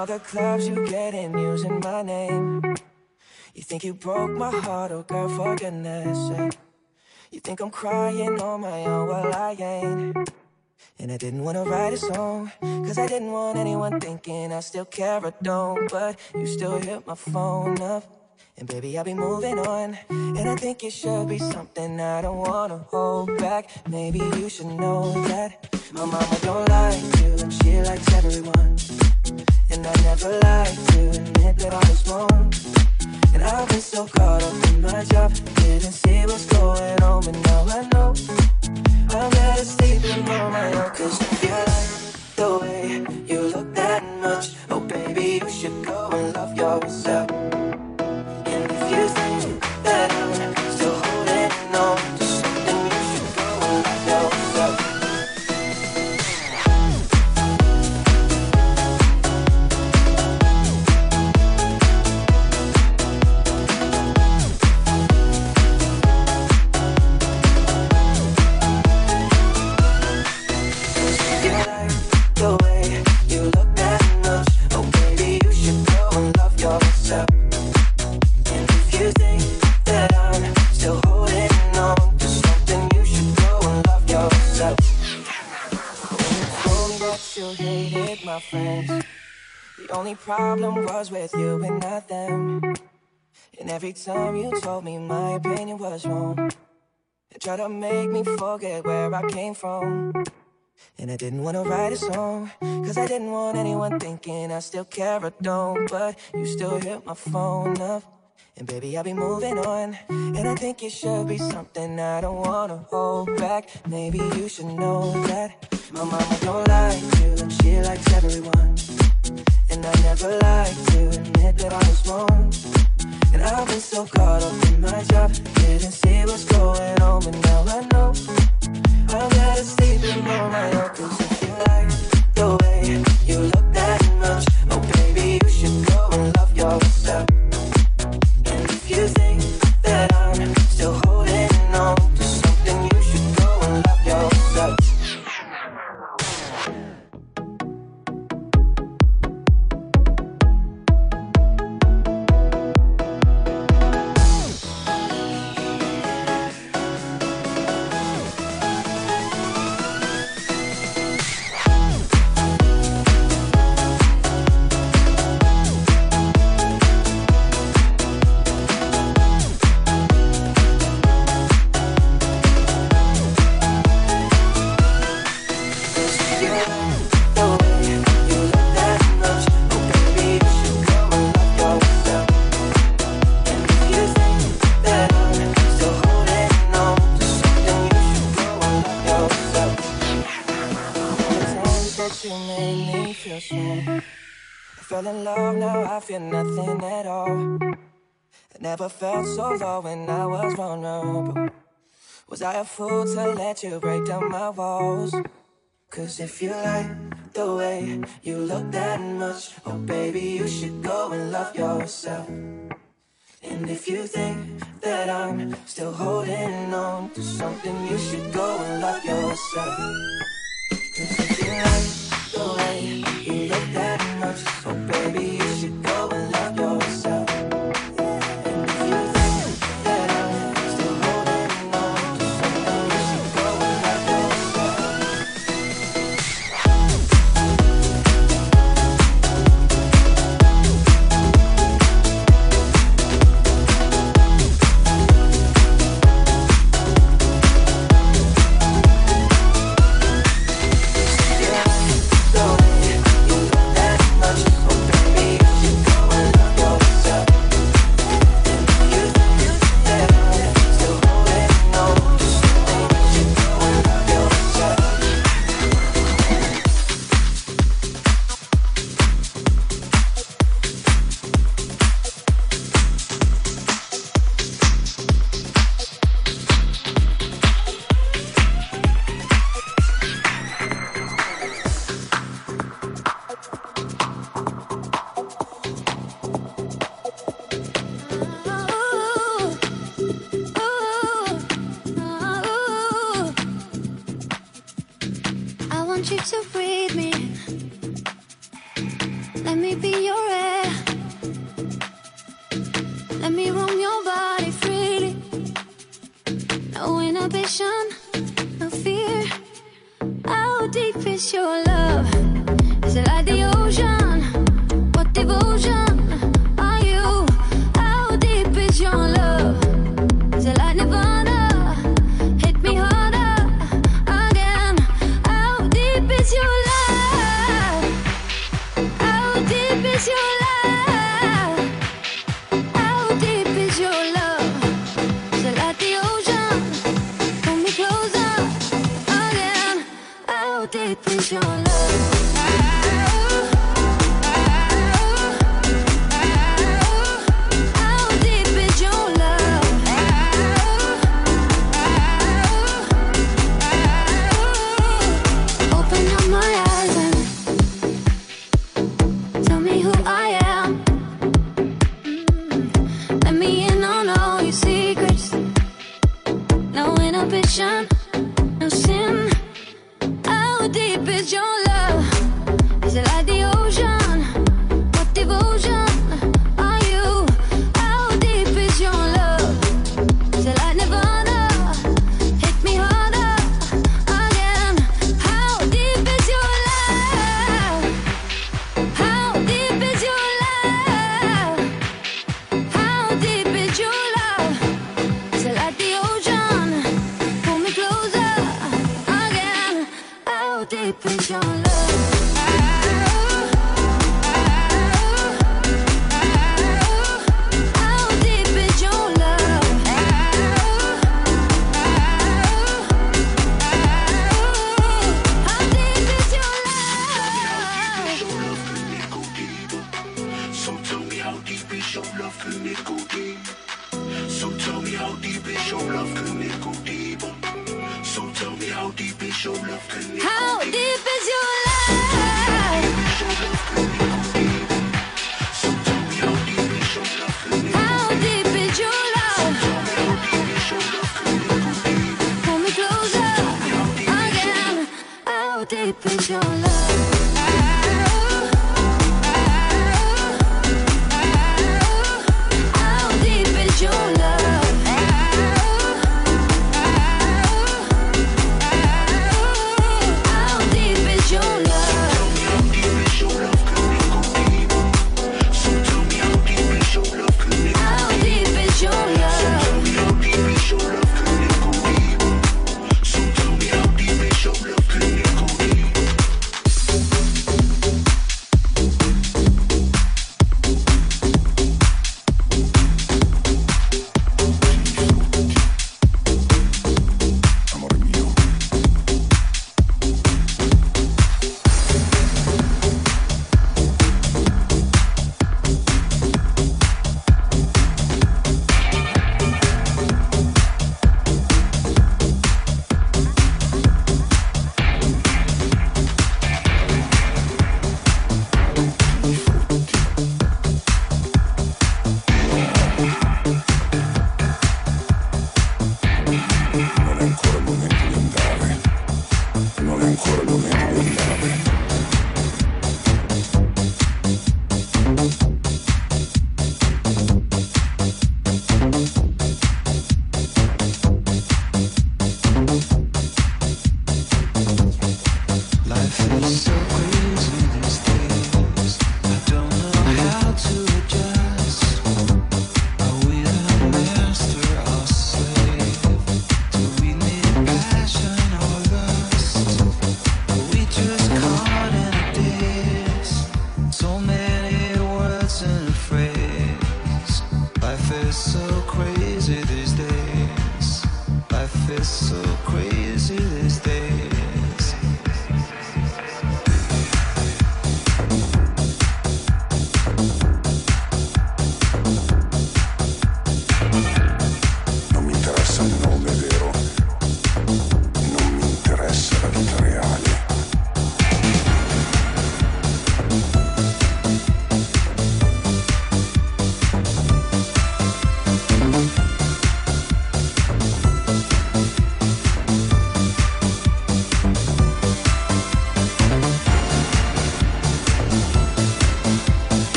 all the clubs you get in using my name. You think you broke my heart, oh girl, for goodness sake. You think I'm crying on my own, well I ain't. And I didn't wanna write a song, cause I didn't want anyone thinking I still care or don't. But you still hit my phone up. And baby, I'll be moving on. And I think it should be something I don't wanna hold back. Maybe you should know that my mama don't like you, and she likes everyone. And I never like to admit that I was wrong. And I've been so caught up in my job, didn't see what's going on, but now I know. I'm better sleeping on my own, cause time you told me my opinion was wrong, you tried to make me forget where I came from. And I didn't wanna write a song, cause I didn't want anyone thinking I still care or don't. But you still hit my phone up. And baby, I'll be moving on. And I think it should be something I don't wanna hold back. Maybe you should know that my mama don't like you, and she likes everyone. And I never like to admit that I was wrong. And I've been so caught up in my job, didn't see what's going on, but now I know. I'm better sleeping on my own, cause if you like the way you look that much, oh baby, you should go and love yourself. Love, now I feel nothing at all. I never felt so low when I was vulnerable. Was I a fool to let you break down my walls? Cause if you like the way you look that much, oh baby, you should go and love yourself. And if you think that I'm still holding on to something, you should go and love yourself. Cause if you like the way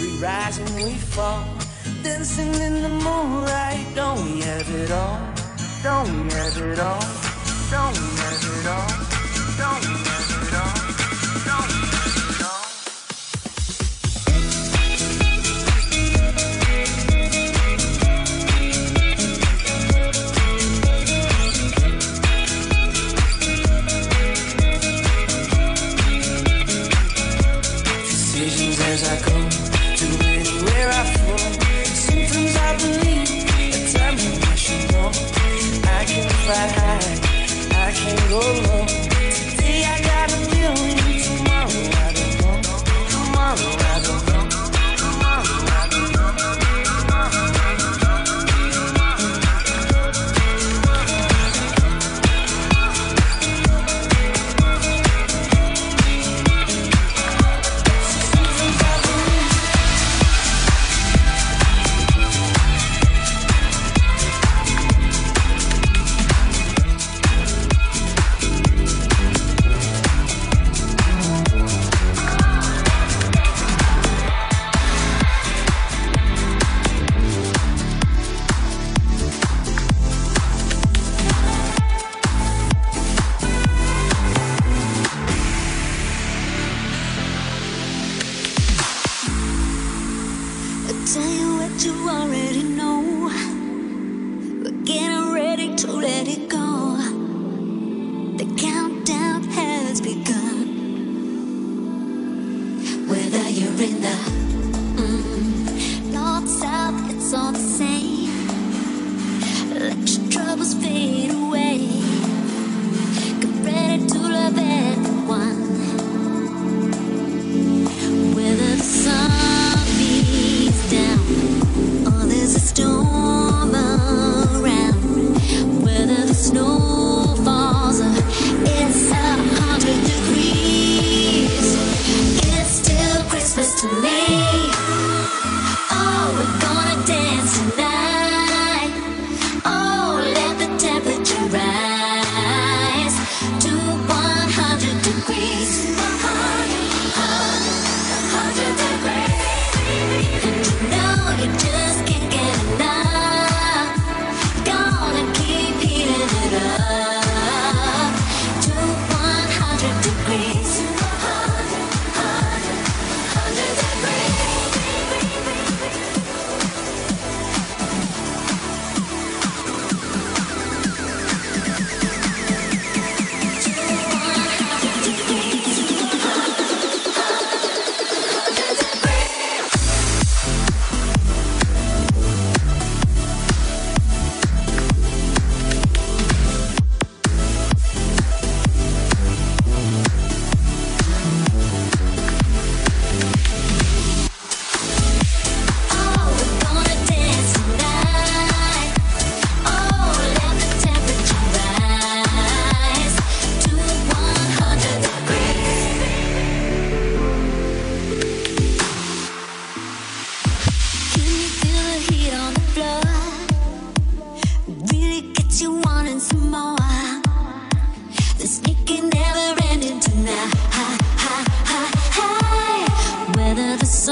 we rise and we fall. Dancing in the moonlight, don't we have it all? Don't we have it all? Don't we have it all?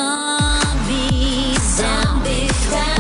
zombie, zombie, zombie.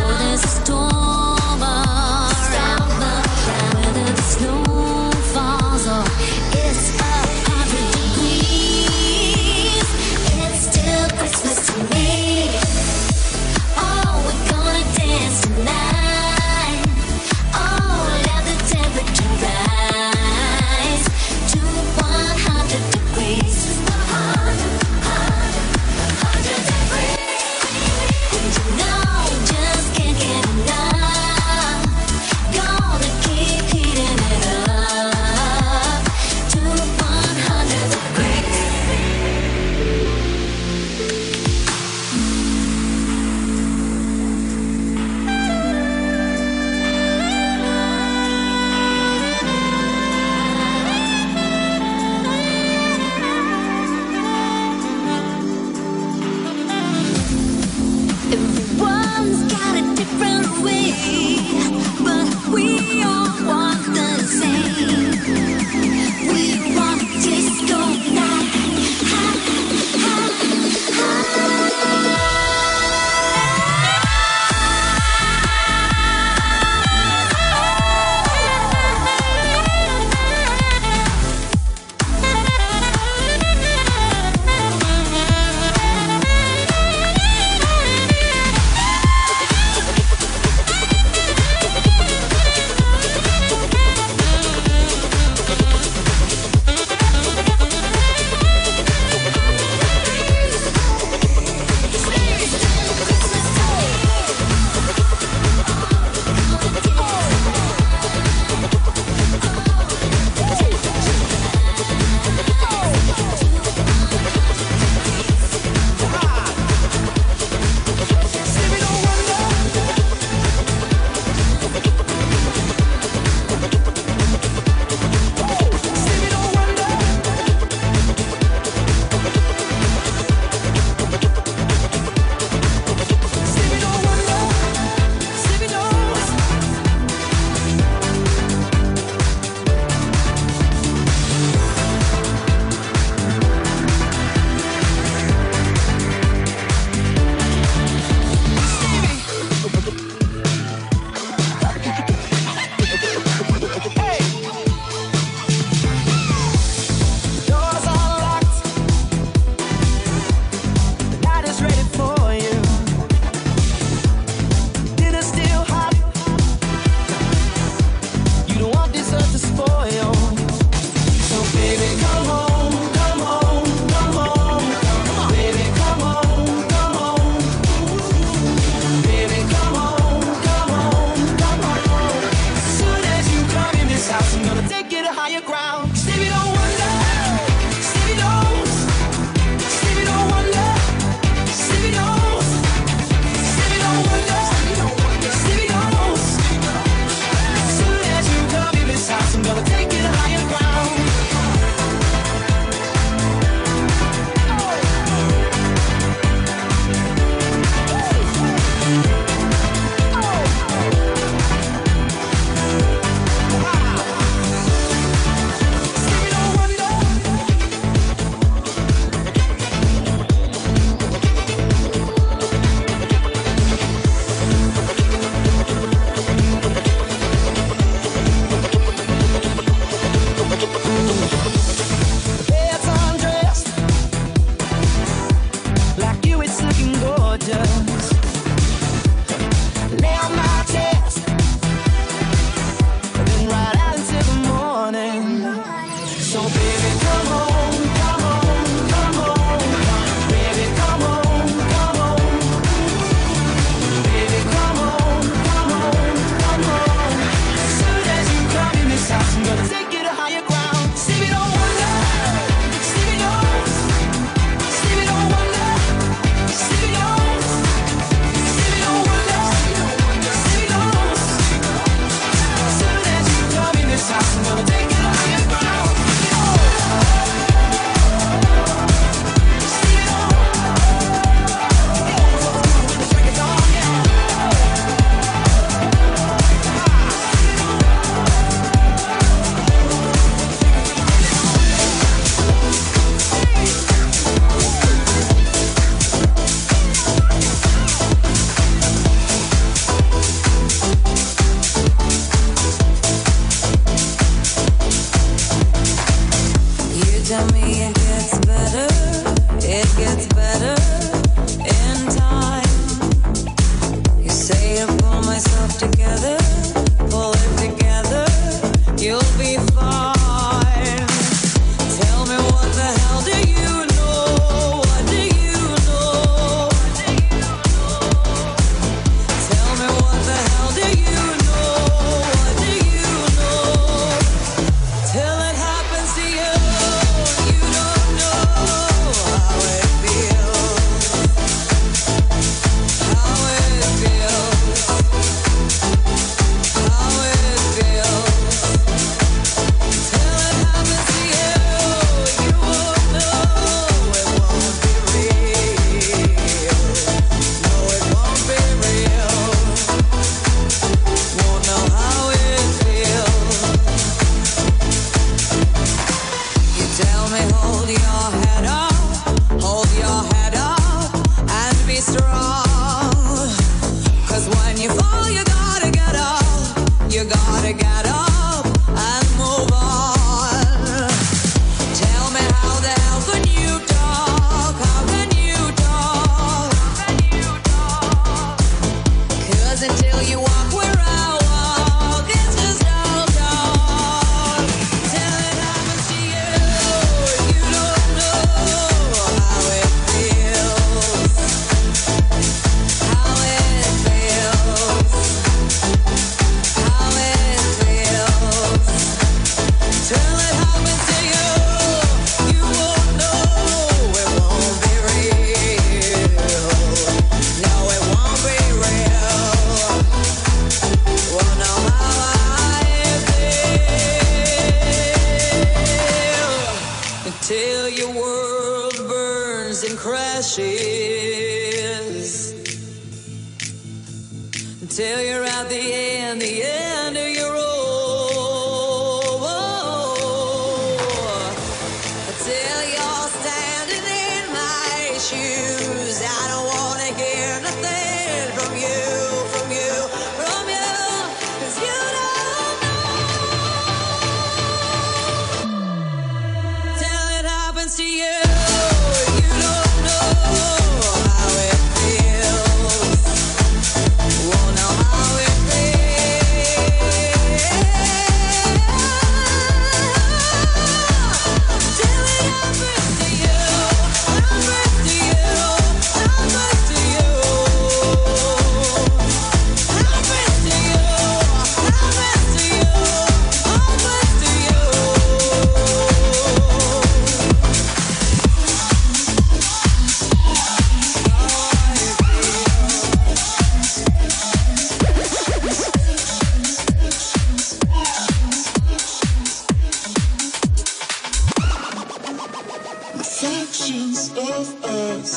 sections of us.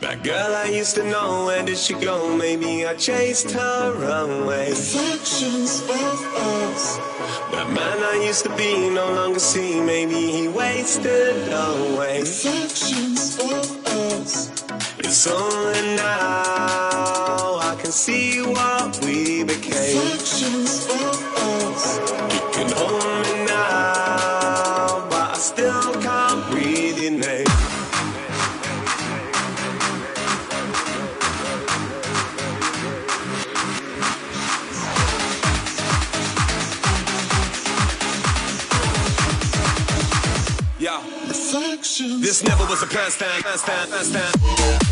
That girl I used to know, where did she go? Maybe I chased her away. Sections of us. That man I used to be, no longer see. Maybe he wasted away. Sections of us. It's only now I can see what we became. Sections of was a pastime, pastime, pastime.